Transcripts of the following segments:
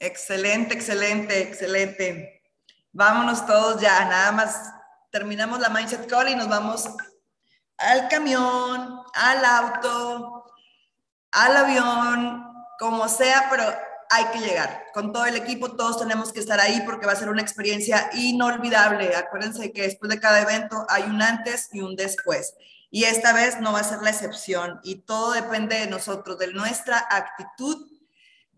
Excelente, excelente, excelente. Vámonos todos ya, nada más terminamos la Mindset Call y nos vamos al camión, al auto, al avión, como sea, pero hay que llegar. Con todo el equipo, todos tenemos que estar ahí porque va a ser una experiencia inolvidable. Acuérdense que después de cada evento hay un antes y un después. Y esta vez no va a ser la excepción. Y todo depende de nosotros, de nuestra actitud,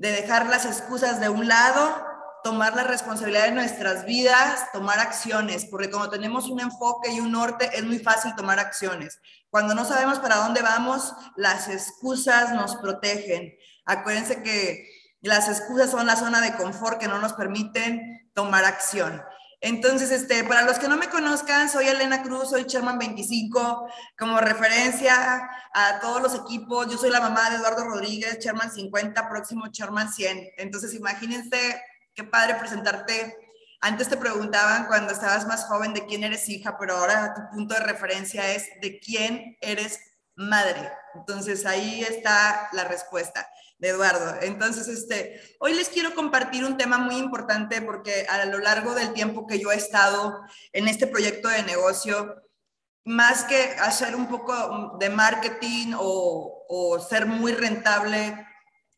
de dejar las excusas de un lado, tomar la responsabilidad de nuestras vidas, tomar acciones, porque como tenemos un enfoque y un norte, es muy fácil tomar acciones. Cuando no sabemos para dónde vamos, las excusas nos protegen. Acuérdense que las excusas son la zona de confort que no nos permiten tomar acción. Entonces, este, para los que no me conozcan, soy Elena Cruz, soy Chairman 25, como referencia a todos los equipos. Yo soy la mamá de Eduardo Rodríguez, Chairman 50, próximo Chairman 100. Entonces, imagínense qué padre presentarte. Antes te preguntaban cuando estabas más joven de quién eres hija, pero ahora tu punto de referencia es de quién eres madre. Entonces, ahí está la respuesta de Eduardo. Entonces, este, hoy les quiero compartir un tema muy importante porque a lo largo del tiempo que yo he estado en este proyecto de negocio, más que hacer un poco de marketing o, o ser muy rentable,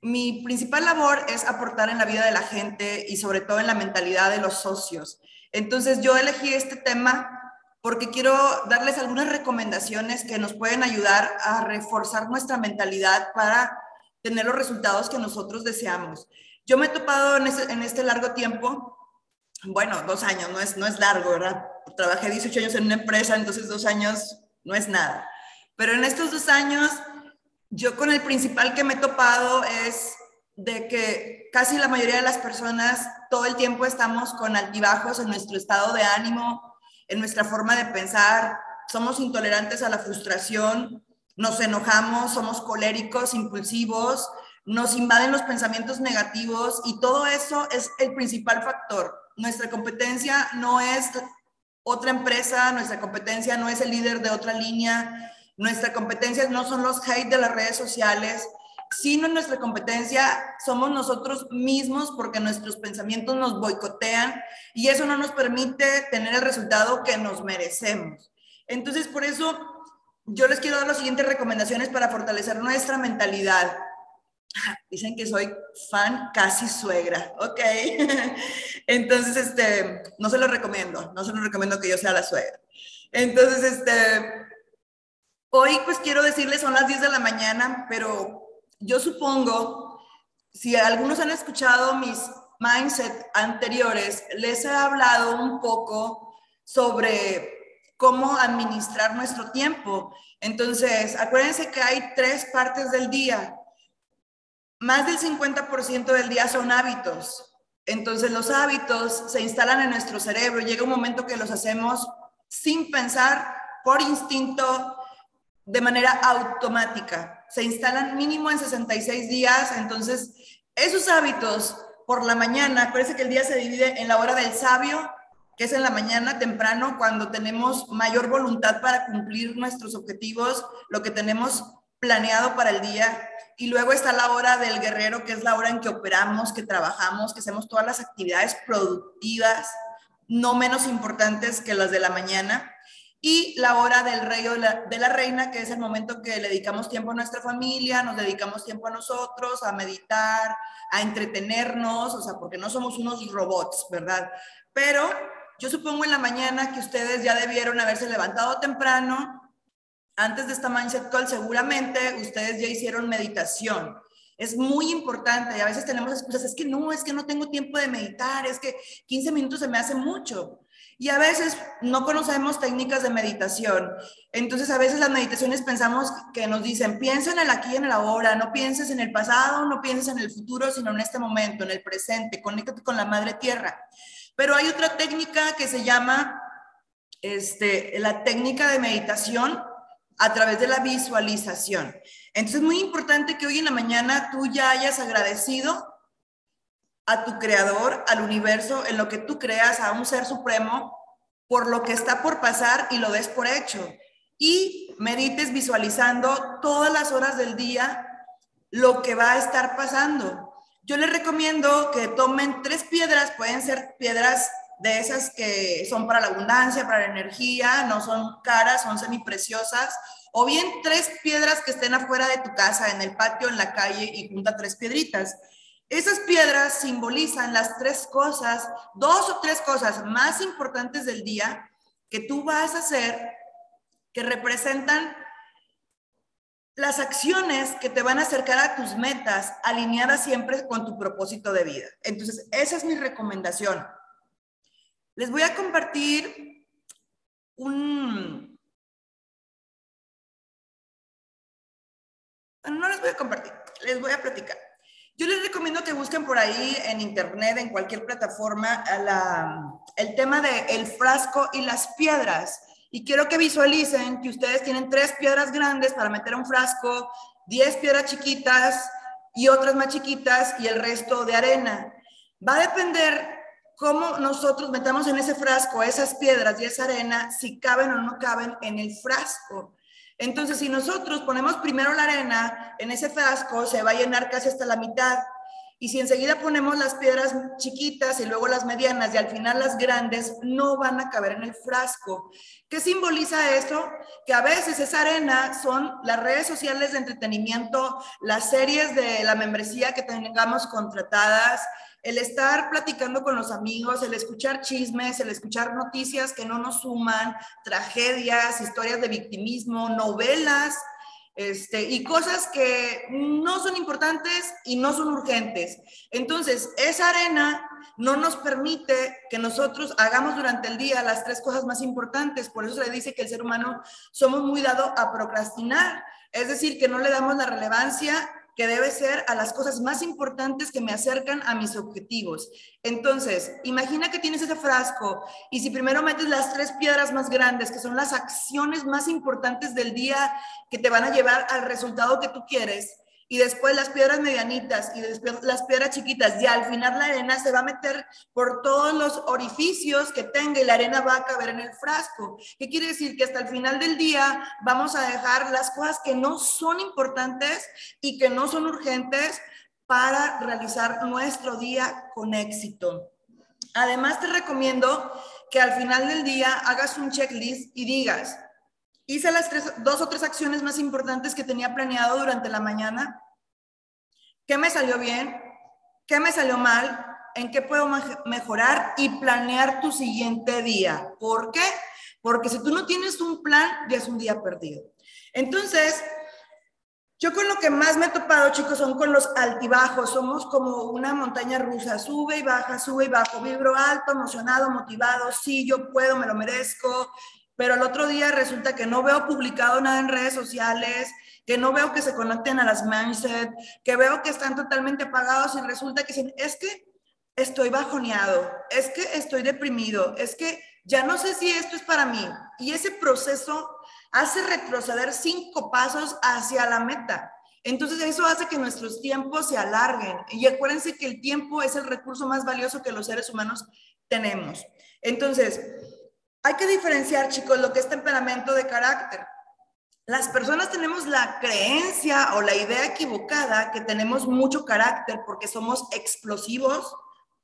mi principal labor es aportar en la vida de la gente y sobre todo en la mentalidad de los socios. Entonces, yo elegí este tema porque quiero darles algunas recomendaciones que nos pueden ayudar a reforzar nuestra mentalidad para tener los resultados que nosotros deseamos. Yo me he topado en, este largo tiempo, bueno, dos años, no es, no es largo, ¿verdad? Trabajé 18 años en una empresa, entonces dos años no es nada. Pero en estos dos años, yo con el principal que me he topado es de que casi la mayoría de las personas todo el tiempo estamos con altibajos en nuestro estado de ánimo, en nuestra forma de pensar, somos intolerantes a la frustración, nos enojamos, somos coléricos, impulsivos, nos invaden los pensamientos negativos y todo eso es el principal factor. Nuestra competencia no es otra empresa, nuestra competencia no es el líder de otra línea, nuestra competencia no son los hate de las redes sociales, sino nuestra competencia somos nosotros mismos porque nuestros pensamientos nos boicotean y eso no nos permite tener el resultado que nos merecemos. Entonces, por eso yo les quiero dar las siguientes recomendaciones para fortalecer nuestra mentalidad. Dicen que soy fan casi suegra, ok. Entonces, este, no se lo recomiendo, no se lo recomiendo que yo sea la suegra. Entonces, este, hoy pues quiero decirles, son las 10 de la mañana, pero yo supongo, si algunos han escuchado mis mindset anteriores, les he hablado un poco sobre cómo administrar nuestro tiempo. Entonces, acuérdense que hay tres partes del día. Más del 50% del día son hábitos. Entonces, los hábitos se instalan en nuestro cerebro. Llega un momento que los hacemos sin pensar, por instinto, de manera automática. Se instalan mínimo en 66 días. Entonces, esos hábitos por la mañana, acuérdense que el día se divide en la hora del sabio que es en la mañana temprano cuando tenemos mayor voluntad para cumplir nuestros objetivos, lo que tenemos planeado para el día. Y luego está la hora del guerrero, que es la hora en que operamos, que trabajamos, que hacemos todas las actividades productivas, no menos importantes que las de la mañana. Y la hora del rey o de la reina, que es el momento que le dedicamos tiempo a nuestra familia, nos dedicamos tiempo a nosotros, a meditar, a entretenernos, o sea, porque no somos unos robots, ¿verdad? Pero yo supongo en la mañana que ustedes ya debieron haberse levantado temprano. Antes de esta mindset call, seguramente ustedes ya hicieron meditación. Es muy importante y a veces tenemos excusas, es que no, es que no tengo tiempo de meditar, es que 15 minutos se me hace mucho. Y a veces no conocemos técnicas de meditación. Entonces a veces las meditaciones pensamos que nos dicen, piensa en el aquí y en el ahora, no pienses en el pasado, no pienses en el futuro, sino en este momento, en el presente, conéctate con la madre tierra. Pero hay otra técnica que se llama este, la técnica de meditación a través de la visualización. Entonces es muy importante que hoy en la mañana tú ya hayas agradecido a tu creador, al universo, en lo que tú creas, a un ser supremo, por lo que está por pasar y lo des por hecho. Y medites visualizando todas las horas del día lo que va a estar pasando. yo les recomiendo que tomen tres piedras, pueden ser piedras de esas que son para la abundancia, para la energía, no son caras, son semipreciosas, o bien tres piedras que estén afuera de tu casa, en el patio, en la calle, y junta tres piedritas. Esas piedras simbolizan las tres cosas, dos o tres cosas más importantes del día que tú vas a hacer, que representan las acciones que te van a acercar a tus metas, alineadas siempre con tu propósito de vida. Entonces, esa es mi recomendación. Les voy a compartir un... No les voy a compartir, les voy a platicar. Yo les recomiendo que busquen por ahí en internet, en cualquier plataforma, el tema de el frasco y las piedras. Y quiero que visualicen que ustedes tienen tres piedras grandes para meter un frasco, diez piedras chiquitas y otras más chiquitas y el resto de arena. Va a depender cómo nosotros metamos en ese frasco esas piedras y esa arena, si caben o no caben en el frasco. Entonces, si nosotros ponemos primero la arena en ese frasco, se va a llenar casi hasta la mitad. Y si enseguida ponemos las piedras chiquitas y luego las medianas y al final las grandes, no van a caber en el frasco. ¿Qué simboliza eso? Que a veces esa arena son las redes sociales de entretenimiento, las series de la membresía que tengamos contratadas, el estar platicando con los amigos, el escuchar chismes, el escuchar noticias que no nos suman, tragedias, historias de victimismo, novelas, este, y cosas que no son importantes y no son urgentes. Entonces, esa arena no nos permite que nosotros hagamos durante el día las tres cosas más importantes. Por eso se le dice que el ser humano somos muy dado a procrastinar, es decir, que no le damos la relevancia que debe ser a las cosas más importantes que me acercan a mis objetivos. Entonces, imagina que tienes ese frasco y si primero metes las tres piedras más grandes, que son las acciones más importantes del día que te van a llevar al resultado que tú quieres, y después las piedras medianitas y después las piedras chiquitas y al final la arena se va a meter por todos los orificios que tenga y la arena va a caber en el frasco. ¿Qué quiere decir? Que hasta el final del día vamos a dejar las cosas que no son importantes y que no son urgentes para realizar nuestro día con éxito. Además te recomiendo que al final del día hagas un checklist y digas, hice las dos o tres acciones más importantes que tenía planeado durante la mañana. ¿Qué me salió bien? ¿Qué me salió mal? ¿En qué puedo mejorar? Y planear tu siguiente día. ¿Por qué? Porque si tú no tienes un plan, ya es un día perdido. Entonces, yo con lo que más me he topado, chicos, son con los altibajos. Somos como una montaña rusa, sube y baja, sube y baja. Vibro alto, emocionado, motivado. Sí, yo puedo, me lo merezco pero el otro día resulta que no veo publicado nada en redes sociales, que no veo que se conecten a las mindset, que veo que están totalmente apagados y resulta que dicen, es que estoy bajoneado, es que estoy deprimido, es que ya no sé si esto es para mí. Y ese proceso hace retroceder cinco pasos hacia la meta. Entonces eso hace que nuestros tiempos se alarguen. Y acuérdense que el tiempo es el recurso más valioso que los seres humanos tenemos. Entonces, hay que diferenciar, chicos, lo que es temperamento de carácter. Las personas tenemos la creencia o la idea equivocada que tenemos mucho carácter porque somos explosivos,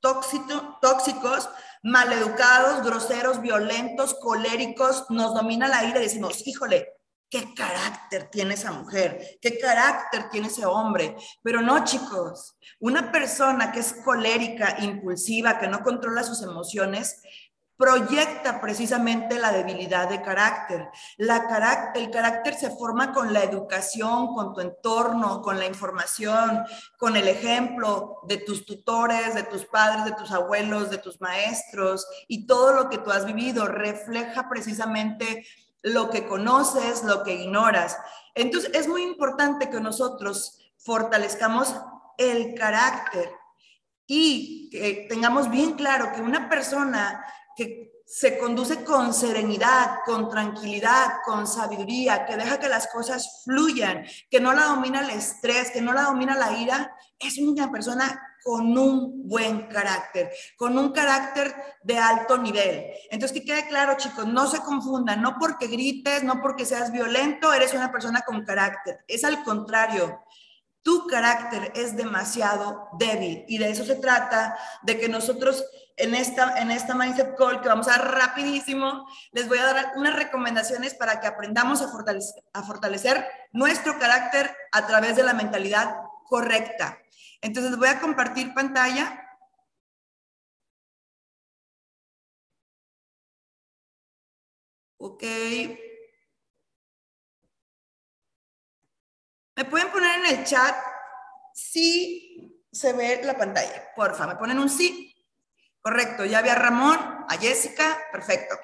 tóxicos, maleducados, groseros, violentos, coléricos, nos domina la ira y decimos, híjole, qué carácter tiene esa mujer, qué carácter tiene ese hombre. Pero no, chicos, una persona que es colérica, impulsiva, que no controla sus emociones, proyecta precisamente la debilidad de carácter. La el carácter se forma con la educación, con tu entorno, con la información, con el ejemplo de tus tutores, de tus padres, de tus abuelos, de tus maestros y todo lo que tú has vivido refleja precisamente lo que conoces, lo que ignoras. Entonces es muy importante que nosotros fortalezcamos el carácter y que tengamos bien claro que una persona que se conduce con serenidad, con tranquilidad, con sabiduría, que deja que las cosas fluyan, que no la domina el estrés, que no la domina la ira, es una persona con un buen carácter, con un carácter de alto nivel. Entonces, que quede claro, chicos, no se confundan, no porque grites, no porque seas violento, eres una persona con carácter. Es al contrario. tu carácter es demasiado débil y de eso se trata, de que nosotros en esta, en esta Mindset Call, que vamos a rapidísimo, les voy a dar unas recomendaciones para que aprendamos a fortalecer, a fortalecer nuestro carácter a través de la mentalidad correcta. Entonces voy a compartir pantalla. Ok. ¿Me pueden poner en el chat si se ve la pantalla? Porfa, me ponen un sí. Correcto, ya vi a Ramón, a Jessica, perfecto.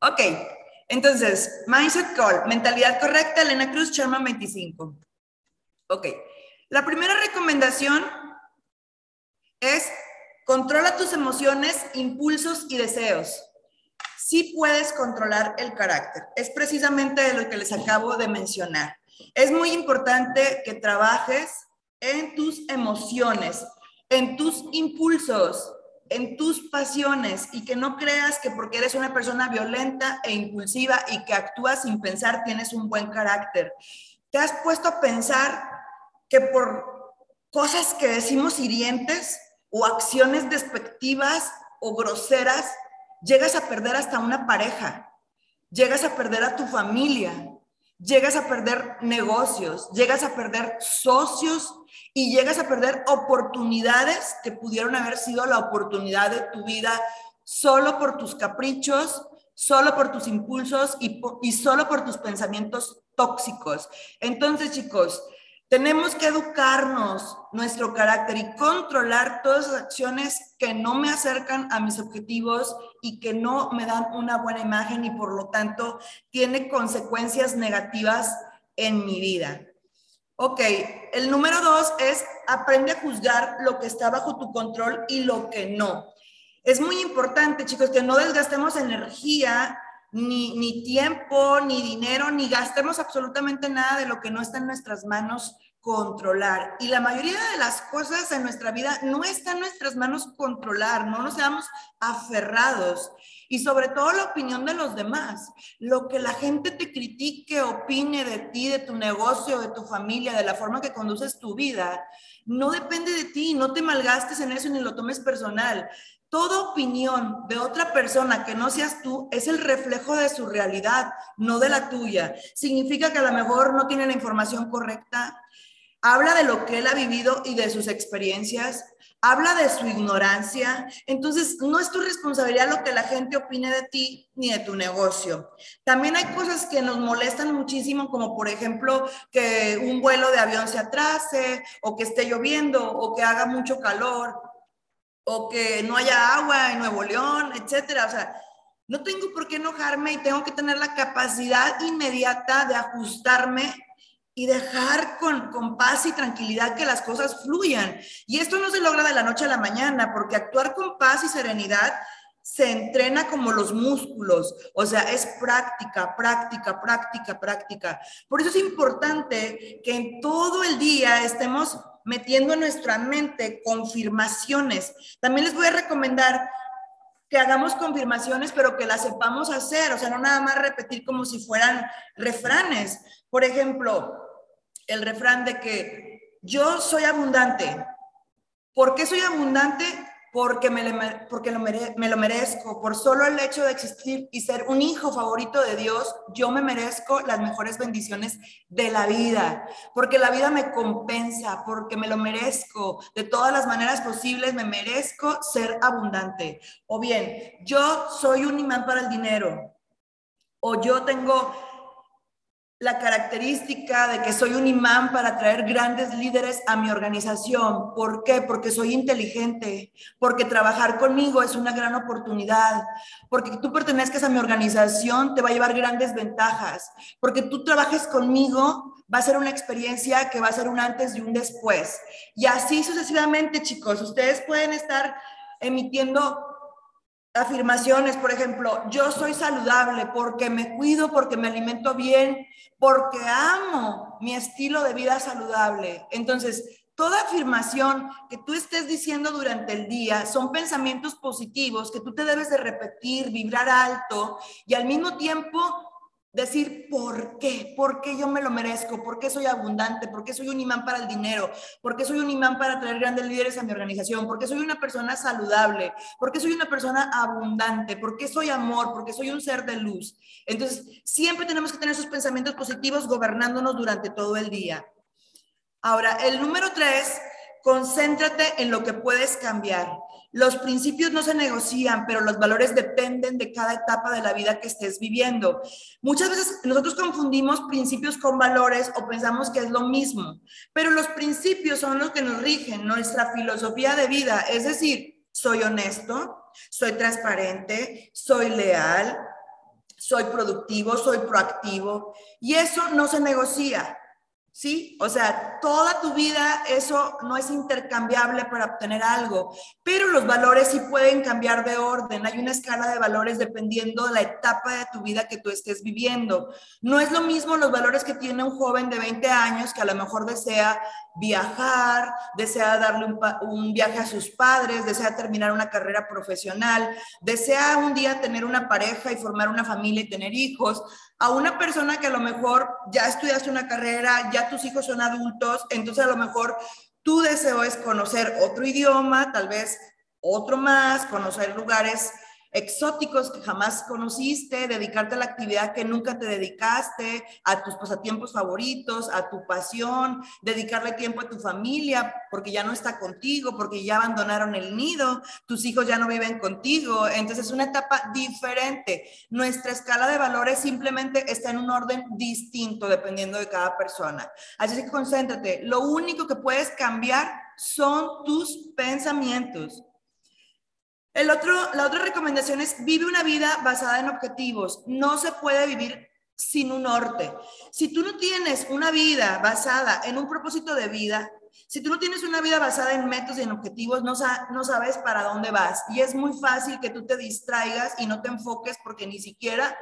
Ok, entonces, Mindset Call, mentalidad correcta, Elena Cruz, Sherman 25. Ok, la primera recomendación es controla tus emociones, impulsos y deseos. Sí puedes controlar el carácter. Es precisamente lo que les acabo de mencionar. Es muy importante que trabajes en tus emociones, en tus impulsos, en tus pasiones y que no creas que porque eres una persona violenta e impulsiva y que actúas sin pensar tienes un buen carácter. ¿Te has puesto a pensar que por cosas que decimos hirientes o acciones despectivas o groseras llegas a perder hasta una pareja? Llegas a perder a tu familia, llegas a perder negocios, llegas a perder socios y llegas a perder oportunidades que pudieron haber sido la oportunidad de tu vida solo por tus caprichos, solo por tus impulsos y, solo por tus pensamientos tóxicos. Entonces, chicos, tenemos que educarnos nuestro carácter y controlar todas las acciones que no me acercan a mis objetivos y que no me dan una buena imagen y por lo tanto tiene consecuencias negativas en mi vida. Ok, el número dos es aprende a juzgar lo que está bajo tu control y lo que no. Es muy importante, chicos, que no desgastemos energía, ni, ni tiempo, ni dinero, ni gastemos absolutamente nada de lo que no está en nuestras manos controlar. Y la mayoría de las cosas en nuestra vida no está en nuestras manos controlar, no nos seamos aferrados. Y sobre todo la opinión de los demás. Lo que la gente te critique, opine de ti, de tu negocio, de tu familia, de la forma que conduces tu vida, no depende de ti. No te malgastes en eso ni lo tomes personal. Toda opinión de otra persona que no seas tú es el reflejo de su realidad, no de la tuya. Significa que a lo mejor no tiene la información correcta, habla de lo que él ha vivido y de sus experiencias, habla de su ignorancia. Entonces, no es tu responsabilidad lo que la gente opine de ti ni de tu negocio. También hay cosas que nos molestan muchísimo, como por ejemplo que un vuelo de avión se atrase, o que esté lloviendo, o que haga mucho calor, o que no haya agua en Nuevo León, etcétera. O sea, no tengo por qué enojarme y tengo que tener la capacidad inmediata de ajustarme y dejar con, con, paz y tranquilidad que las cosas fluyan. Y esto no se logra de la noche a la mañana, porque actuar con paz y serenidad se entrena como los músculos, o sea, es práctica, práctica, práctica, práctica. Por eso es importante que en todo el día estemos metiendo en nuestra mente confirmaciones. También les voy a recomendar que hagamos confirmaciones, pero que las sepamos hacer, o sea, no nada más repetir como si fueran refranes. Por ejemplo, el refrán de que yo soy abundante. ¿Por qué soy abundante? Porque, me, lo merezco. Por solo el hecho de existir y ser un hijo favorito de Dios, yo me merezco las mejores bendiciones de la vida. Porque la vida me compensa, porque me lo merezco. De todas las maneras posibles, me merezco ser abundante. O bien, yo soy un imán para el dinero. O yo tengo la característica de que soy un imán para traer grandes líderes a mi organización. ¿Por qué? Porque soy inteligente, porque trabajar conmigo es una gran oportunidad, porque tú pertenezcas a mi organización te va a llevar grandes ventajas, porque tú trabajes conmigo va a ser una experiencia que va a ser un antes y un después. Y así sucesivamente, chicos, ustedes pueden estar emitiendo afirmaciones, por ejemplo, yo soy saludable porque me cuido, porque me alimento bien, porque amo mi estilo de vida saludable. Entonces, toda afirmación que tú estés diciendo durante el día son pensamientos positivos que tú te debes de repetir, vibrar alto y al mismo tiempo decir por qué, por qué yo me lo merezco, por qué soy abundante, por qué soy un imán para el dinero, por qué soy un imán para traer grandes líderes a mi organización, por qué soy una persona saludable, por qué soy una persona abundante, por qué soy amor, por qué soy un ser de luz. Entonces, siempre tenemos que tener esos pensamientos positivos gobernándonos durante todo el día. Ahora, el número tres, concéntrate en lo que puedes cambiar. Los principios no se negocian, pero los valores dependen de cada etapa de la vida que estés viviendo. Muchas veces nosotros confundimos principios con valores o pensamos que es lo mismo, pero los principios son los que nos rigen nuestra filosofía de vida, es decir, soy honesto, soy transparente, soy leal, soy productivo, soy proactivo y eso no se negocia. ¿Sí? O sea, toda tu vida eso no es intercambiable para obtener algo, pero los valores sí pueden cambiar de orden. Hay una escala de valores dependiendo de la etapa de tu vida que tú estés viviendo. No es lo mismo los valores que tiene un joven de 20 años que a lo mejor desea viajar, desea darle un, un viaje a sus padres, desea terminar una carrera profesional, desea un día tener una pareja y formar una familia y tener hijos a una persona que a lo mejor ya estudiaste una carrera, ya tus hijos son adultos, entonces a lo mejor tu deseo es conocer otro idioma, tal vez otro más, conocer lugares exóticos que jamás conociste, dedicarte a la actividad que nunca te dedicaste, a tus pasatiempos favoritos, a tu pasión, dedicarle tiempo a tu familia porque ya no está contigo, porque ya abandonaron el nido, tus hijos ya no viven contigo, entonces es una etapa diferente. Nuestra escala de valores simplemente está en un orden distinto dependiendo de cada persona. Así que concéntrate, lo único que puedes cambiar son tus pensamientos. El otro, la otra recomendación es vive una vida basada en objetivos. No se puede vivir sin un norte. Si tú no tienes una vida basada en un propósito de vida, si tú no tienes una vida basada en métodos y en objetivos, no, no sabes para dónde vas. Y es muy fácil que tú te distraigas y no te enfoques porque ni siquiera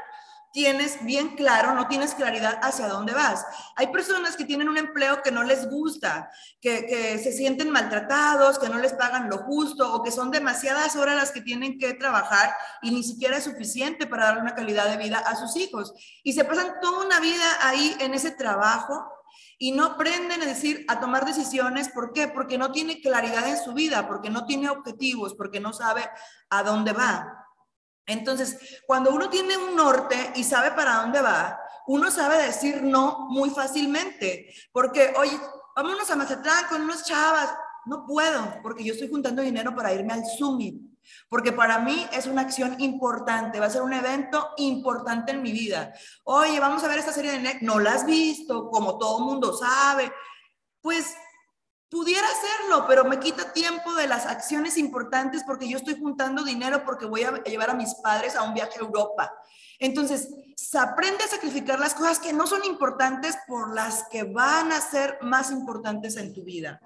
tienes bien claro, no tienes claridad hacia dónde vas. Hay personas que tienen un empleo que no les gusta, que, se sienten maltratados, que no les pagan lo justo o que son demasiadas horas las que tienen que trabajar y ni siquiera es suficiente para dar una calidad de vida a sus hijos. Y se pasan toda una vida ahí en ese trabajo y no aprenden a decir, a tomar decisiones. ¿Por qué? Porque no tiene claridad en su vida, porque no tiene objetivos, porque no sabe a dónde va. Entonces, cuando uno tiene un norte y sabe para dónde va, uno sabe decir no muy fácilmente. Porque, oye, vámonos a Mazatlán con unos chavas. No puedo, porque yo estoy juntando dinero para irme al Summit. Porque para mí es una acción importante, va a ser un evento importante en mi vida. Oye, vamos a ver esta serie de Netflix, no la has visto, como todo mundo sabe. Pues Pudiera hacerlo, pero me quita tiempo de las acciones importantes porque yo estoy juntando dinero porque voy a llevar a mis padres a un viaje a Europa. Entonces, se aprende a sacrificar las cosas que no son importantes por las que van a ser más importantes en tu vida.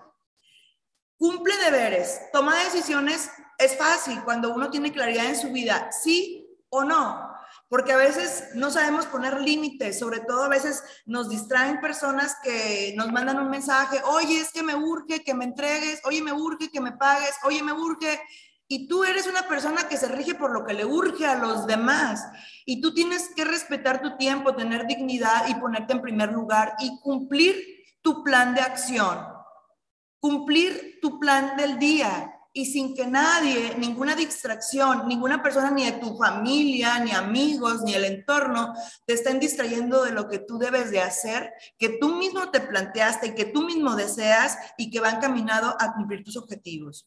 Cumple deberes, toma decisiones, es fácil cuando uno tiene claridad en su vida, sí o no porque a veces no sabemos poner límites, sobre todo a veces nos distraen personas que nos mandan un mensaje, oye, es que me urge que me entregues, oye, me urge que me pagues, oye, me urge. Y tú eres una persona que se rige por lo que le urge a los demás. Y tú tienes que respetar tu tiempo, tener dignidad y ponerte en primer lugar y cumplir tu plan de acción, cumplir tu plan del día, y sin que nadie, ninguna distracción, ninguna persona, ni de tu familia, ni amigos, ni el entorno, te estén distrayendo de lo que tú debes de hacer, que tú mismo te planteaste, que tú mismo deseas y que van caminado a cumplir tus objetivos.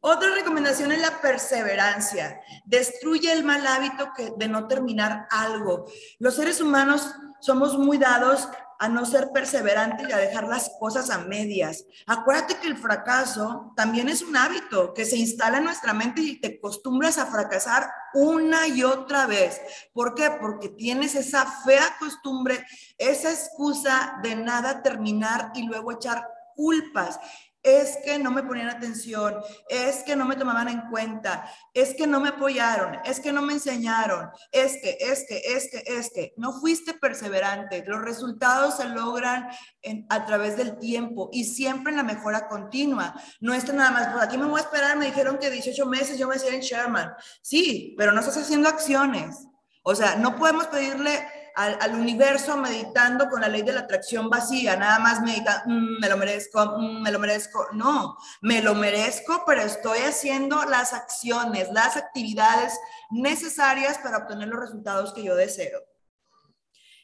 Otra recomendación es la perseverancia. Destruye el mal hábito que, de no terminar algo. Los seres humanos somos muy dados a no ser perseverante y a dejar las cosas a medias. Acuérdate que el fracaso también es un hábito que se instala en nuestra mente y te acostumbras a fracasar una y otra vez. ¿Por qué? Porque tienes esa fea costumbre, esa excusa de nada terminar y luego echar culpas es que no me ponían atención, es que no me tomaban en cuenta, es que no me apoyaron, es que no me enseñaron, es que, es que, es que, es que, no fuiste perseverante. Los resultados se logran a través del tiempo y siempre en la mejora continua. No está nada más, por aquí me voy a esperar, me dijeron que 18 meses yo me a en Sherman. Sí, pero no estás haciendo acciones. O sea, no podemos pedirle al, universo meditando con la ley de la atracción vacía, nada más medita, mm, me lo merezco, mm, me lo merezco. No, me lo merezco, pero estoy haciendo las acciones, las actividades necesarias para obtener los resultados que yo deseo.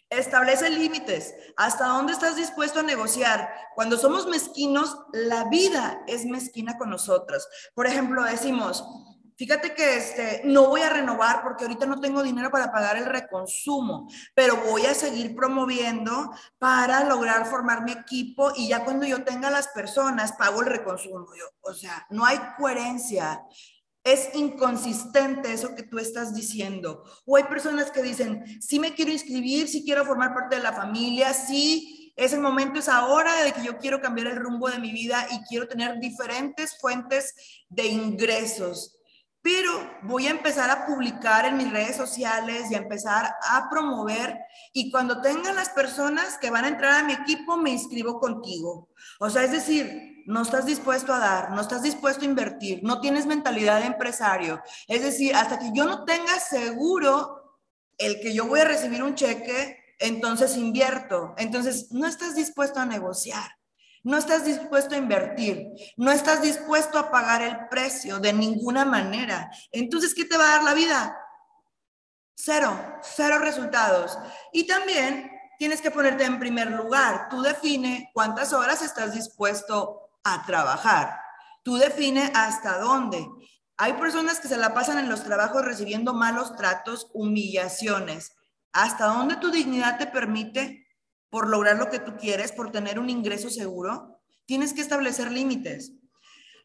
Establece límites. ¿Hasta dónde estás dispuesto a negociar? Cuando somos mezquinos, la vida es mezquina con nosotros. Por ejemplo, decimos, Fíjate que este, no voy a renovar porque ahorita no tengo dinero para pagar el reconsumo, pero voy a seguir promoviendo para lograr formar mi equipo y ya cuando yo tenga las personas, pago el reconsumo. o sea, no hay coherencia. Es inconsistente eso que tú estás diciendo. O hay personas que dicen, sí me quiero inscribir, sí quiero formar parte de la familia, sí es el momento, es ahora de que yo quiero cambiar el rumbo de mi vida y quiero tener diferentes fuentes de ingresos pero voy a empezar a publicar en mis redes sociales y a empezar a promover y cuando tengan las personas que van a entrar a mi equipo me inscribo contigo. O sea, es decir, no estás dispuesto a dar, no estás dispuesto a invertir, no tienes mentalidad de empresario. Es decir, hasta que yo no tenga seguro el que yo voy a recibir un cheque, entonces invierto. Entonces, no estás dispuesto a negociar. No estás dispuesto a invertir, no estás dispuesto a pagar el precio de ninguna manera. Entonces, ¿qué te va a dar la vida? Cero, cero resultados. Y también tienes que ponerte en primer lugar. Tú define cuántas horas estás dispuesto a trabajar. Tú define hasta dónde. Hay personas que se la pasan en los trabajos recibiendo malos tratos, humillaciones. ¿Hasta dónde tu dignidad te permite por lograr lo que tú quieres, por tener un ingreso seguro, tienes que establecer límites.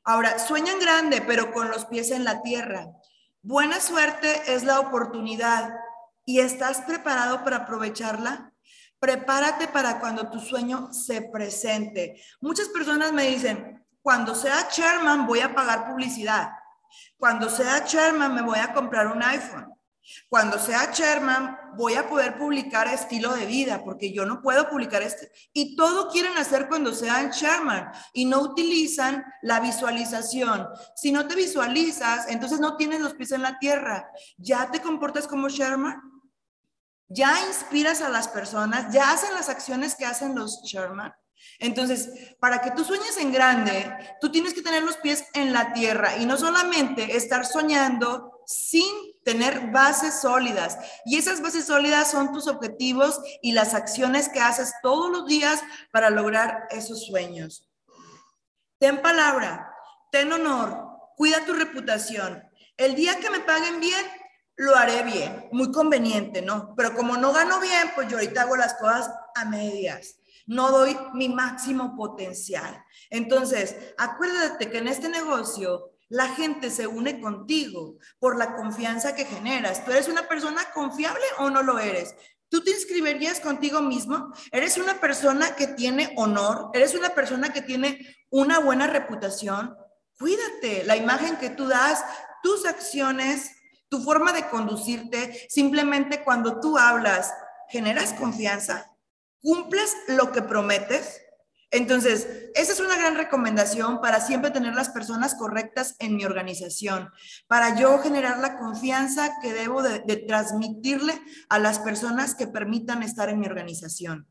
Ahora, sueñan grande, pero con los pies en la tierra. Buena suerte es la oportunidad y estás preparado para aprovecharla. Prepárate para cuando tu sueño se presente. Muchas personas me dicen, cuando sea chairman voy a pagar publicidad. Cuando sea chairman me voy a comprar un iPhone. Cuando sea chairman, voy a poder publicar estilo de vida, porque yo no puedo publicar este. Y todo quieren hacer cuando sean chairman y no utilizan la visualización. Si no te visualizas, entonces no tienes los pies en la tierra. ¿Ya te comportas como chairman? ¿Ya inspiras a las personas? ¿Ya hacen las acciones que hacen los chairman? Entonces, para que tú sueñes en grande, tú tienes que tener los pies en la tierra y no solamente estar soñando sin tener bases sólidas. Y esas bases sólidas son tus objetivos y las acciones que haces todos los días para lograr esos sueños. Ten palabra, ten honor, cuida tu reputación. El día que me paguen bien, lo haré bien, muy conveniente, ¿no? Pero como no gano bien, pues yo ahorita hago las cosas a medias no doy mi máximo potencial. Entonces, acuérdate que en este negocio la gente se une contigo por la confianza que generas. ¿Tú eres una persona confiable o no lo eres? ¿Tú te inscribirías contigo mismo? ¿Eres una persona que tiene honor? ¿Eres una persona que tiene una buena reputación? Cuídate, la imagen que tú das, tus acciones, tu forma de conducirte, simplemente cuando tú hablas, generas confianza, cumples lo que prometes. Entonces, esa es una gran recomendación para siempre tener las personas correctas en mi organización, para yo generar la confianza que debo de, transmitirle a las personas que permitan estar en mi organización.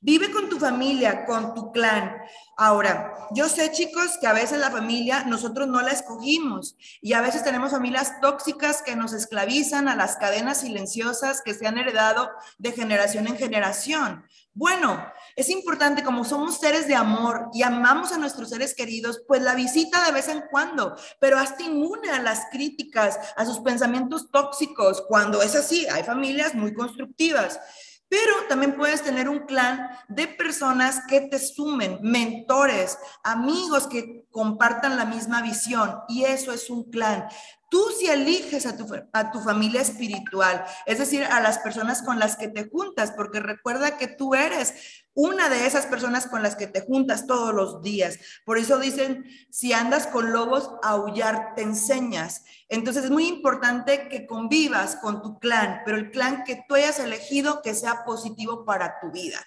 Vive con tu familia, con tu clan. Ahora, yo sé, chicos, que a veces la familia nosotros no la escogimos y a veces tenemos familias tóxicas que nos esclavizan a las cadenas silenciosas que se han heredado de generación en generación. Bueno, es importante como somos seres de amor y amamos a nuestros seres queridos, pues la visita de vez en cuando, pero hasta inmune a las críticas, a sus pensamientos tóxicos, cuando es así, hay familias muy constructivas. Pero también puedes tener un clan de personas que te sumen, mentores, amigos que compartan la misma visión. Y eso es un clan. Tú si eliges a tu, a tu familia espiritual, es decir, a las personas con las que te juntas, porque recuerda que tú eres una de esas personas con las que te juntas todos los días. Por eso dicen, si andas con lobos, aullar te enseñas. Entonces es muy importante que convivas con tu clan, pero el clan que tú hayas elegido que sea positivo para tu vida.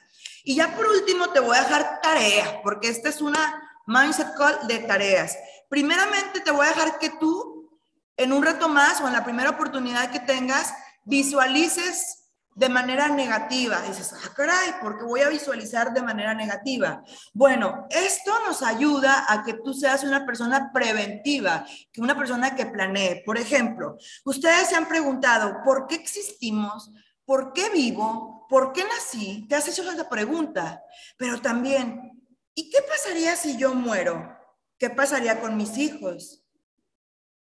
Y ya por último te voy a dejar tarea, porque esta es una mindset call de tareas. Primeramente te voy a dejar que tú en un rato más o en la primera oportunidad que tengas, visualices de manera negativa. dices, ah, caray, ¿por qué voy a visualizar de manera negativa? Bueno, esto nos ayuda a que tú seas una persona preventiva, que una persona que planee. Por ejemplo, ustedes se han preguntado, ¿por qué existimos? ¿Por qué vivo? ¿Por qué nací? Te has hecho esa pregunta. Pero también, ¿y qué pasaría si yo muero? ¿Qué pasaría con mis hijos?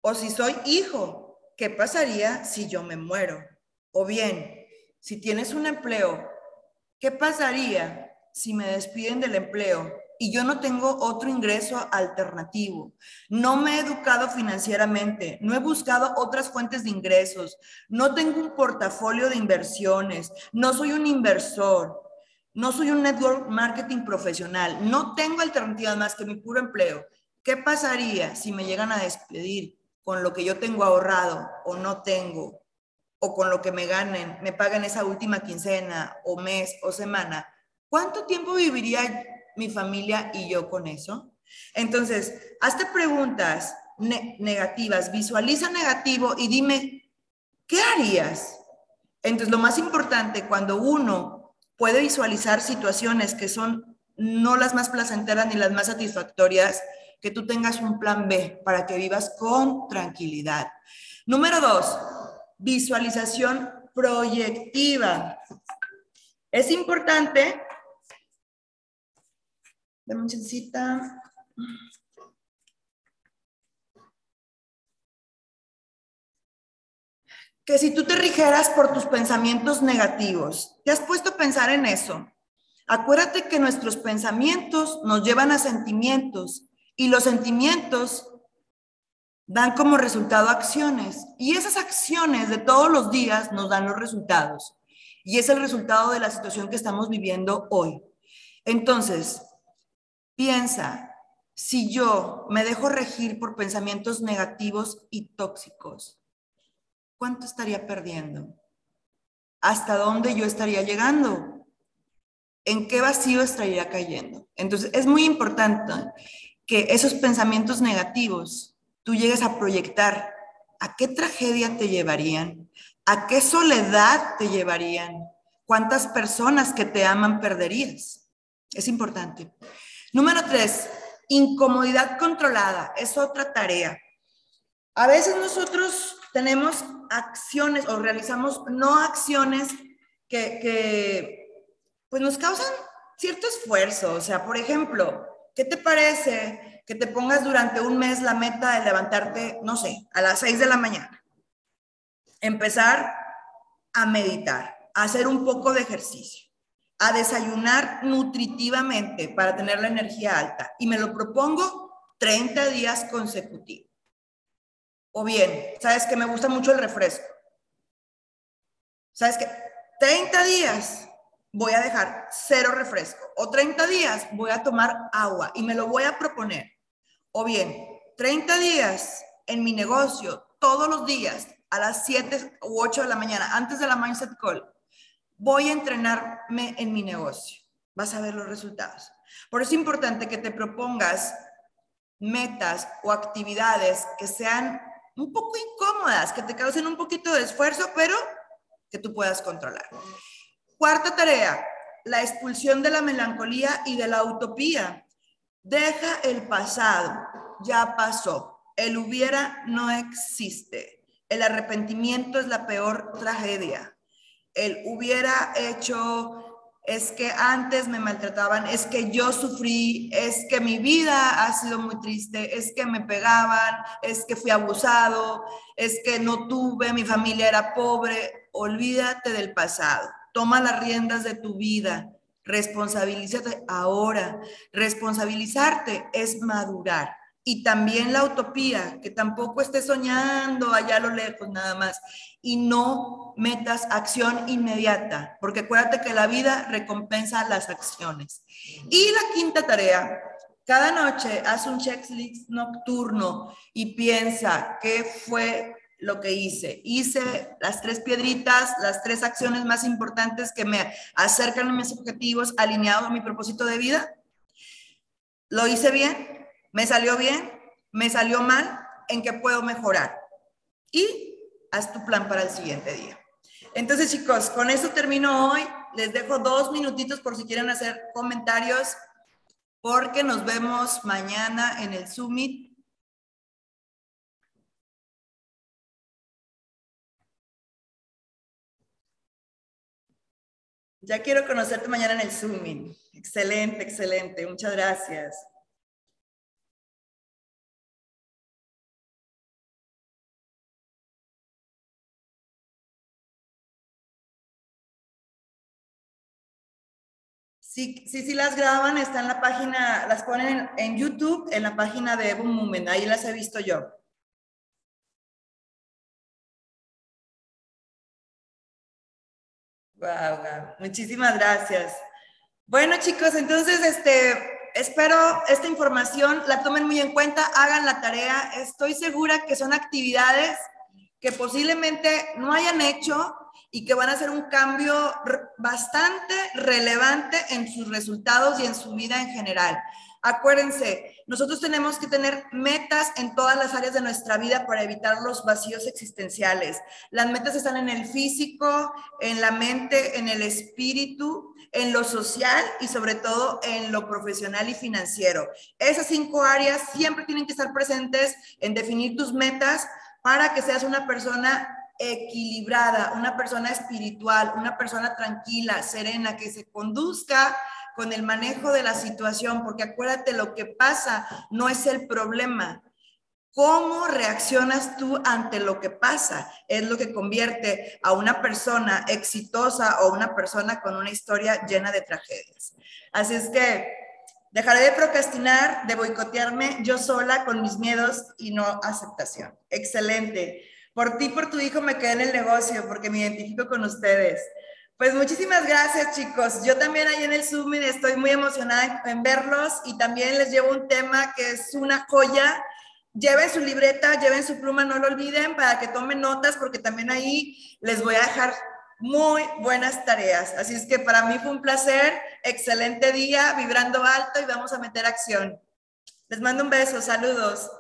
O si soy hijo, ¿qué pasaría si yo me muero? O bien, si tienes un empleo, ¿qué pasaría si me despiden del empleo y yo no tengo otro ingreso alternativo? No me he educado financieramente, no he buscado otras fuentes de ingresos, no tengo un portafolio de inversiones, no soy un inversor, no soy un network marketing profesional, no tengo alternativas más que mi puro empleo. ¿Qué pasaría si me llegan a despedir con lo que yo tengo ahorrado o no tengo? o con lo que me ganen, me pagan esa última quincena o mes o semana, ¿cuánto tiempo viviría mi familia y yo con eso? Entonces, hazte preguntas negativas, visualiza negativo y dime, ¿qué harías? Entonces, lo más importante cuando uno puede visualizar situaciones que son no las más placenteras ni las más satisfactorias, que tú tengas un plan B para que vivas con tranquilidad. Número dos, visualización proyectiva. Es importante, dame que si tú te rigeras por tus pensamientos negativos, ¿te has puesto a pensar en eso? Acuérdate que nuestros pensamientos nos llevan a sentimientos y los sentimientos dan como resultado acciones y esas acciones de todos los días nos dan los resultados y es el resultado de la situación que estamos viviendo hoy. Entonces, piensa, si yo me dejo regir por pensamientos negativos y tóxicos, ¿cuánto estaría perdiendo? ¿Hasta dónde yo estaría llegando? ¿En qué vacío estaría cayendo? Entonces, es muy importante que esos pensamientos negativos tú llegues a proyectar, ¿a qué tragedia te llevarían? ¿A qué soledad te llevarían? ¿Cuántas personas que te aman perderías? Es importante. Número tres, incomodidad controlada. Es otra tarea. A veces nosotros tenemos acciones o realizamos no acciones que, pues nos causan cierto esfuerzo. O sea, por ejemplo, ¿qué te parece que te pongas durante un mes la meta de levantarte, no sé, a las 6 de la mañana. Empezar a meditar, a hacer un poco de ejercicio, a desayunar nutritivamente para tener la energía alta. Y me lo propongo 30 días consecutivos. O bien, sabes que me gusta mucho el refresco. Sabes que 30 días voy a dejar cero refresco o 30 días voy a tomar agua y me lo voy a proponer. O bien, 30 días en mi negocio, todos los días, a las 7 u 8 de la mañana, antes de la Mindset Call, voy a entrenarme en mi negocio. Vas a ver los resultados. Por eso es importante que te propongas metas o actividades que sean un poco incómodas, que te causen un poquito de esfuerzo, pero que tú puedas controlar. Cuarta tarea, la expulsión de la melancolía y de la utopía. Deja el pasado, ya pasó. El hubiera no existe. El arrepentimiento es la peor tragedia. El hubiera hecho es que antes me maltrataban, es que yo sufrí, es que mi vida ha sido muy triste, es que me pegaban, es que fui abusado, es que no tuve, mi familia era pobre. Olvídate del pasado. Toma las riendas de tu vida Responsabilízate ahora. Responsabilizarte es madurar. Y también la utopía, que tampoco estés soñando allá a lo lejos nada más. Y no metas acción inmediata, porque acuérdate que la vida recompensa las acciones. Y la quinta tarea, cada noche haz un checklist nocturno y piensa qué fue lo que hice. Hice las tres piedritas, las tres acciones más importantes que me acercan a mis objetivos alineados a mi propósito de vida. Lo hice bien, me salió bien, me salió mal, en qué puedo mejorar. Y haz tu plan para el siguiente día. Entonces, chicos, con eso termino hoy. Les dejo dos minutitos por si quieren hacer comentarios, porque nos vemos mañana en el Summit Ya quiero conocerte mañana en el Zoom. Excelente, excelente. Muchas gracias. Sí, sí, sí las graban, está en la página, las ponen en, YouTube, en la página de Evo Movement, ahí las he visto yo. Wow, Muchísimas gracias. Bueno, chicos, entonces, este, espero esta información la tomen muy en cuenta, hagan la tarea. Estoy segura que son actividades que posiblemente no hayan hecho y que van a hacer un cambio bastante relevante en sus resultados y en su vida en general. Acuérdense, nosotros tenemos que tener metas en todas las áreas de nuestra vida para evitar los vacíos existenciales. Las metas están en el físico, en la mente, en el espíritu, en lo social y sobre todo en lo profesional y financiero. Esas cinco áreas siempre tienen que estar presentes en definir tus metas para que seas una persona equilibrada, una persona espiritual, una persona tranquila, serena, que se conduzca con el manejo de la situación, porque acuérdate, lo que pasa no es el problema. ¿Cómo reaccionas tú ante lo que pasa? Es lo que convierte a una persona exitosa o una persona con una historia llena de tragedias. Así es que dejaré de procrastinar, de boicotearme yo sola con mis miedos y no aceptación. Excelente. Por ti, por tu hijo me quedé en el negocio porque me identifico con ustedes. Pues muchísimas gracias, chicos. Yo también ahí en el Zoom estoy muy emocionada en verlos y también les llevo un tema que es una joya. Lleven su libreta, lleven su pluma, no lo olviden para que tomen notas porque también ahí les voy a dejar muy buenas tareas. Así es que para mí fue un placer, excelente día, vibrando alto y vamos a meter acción. Les mando un beso, saludos.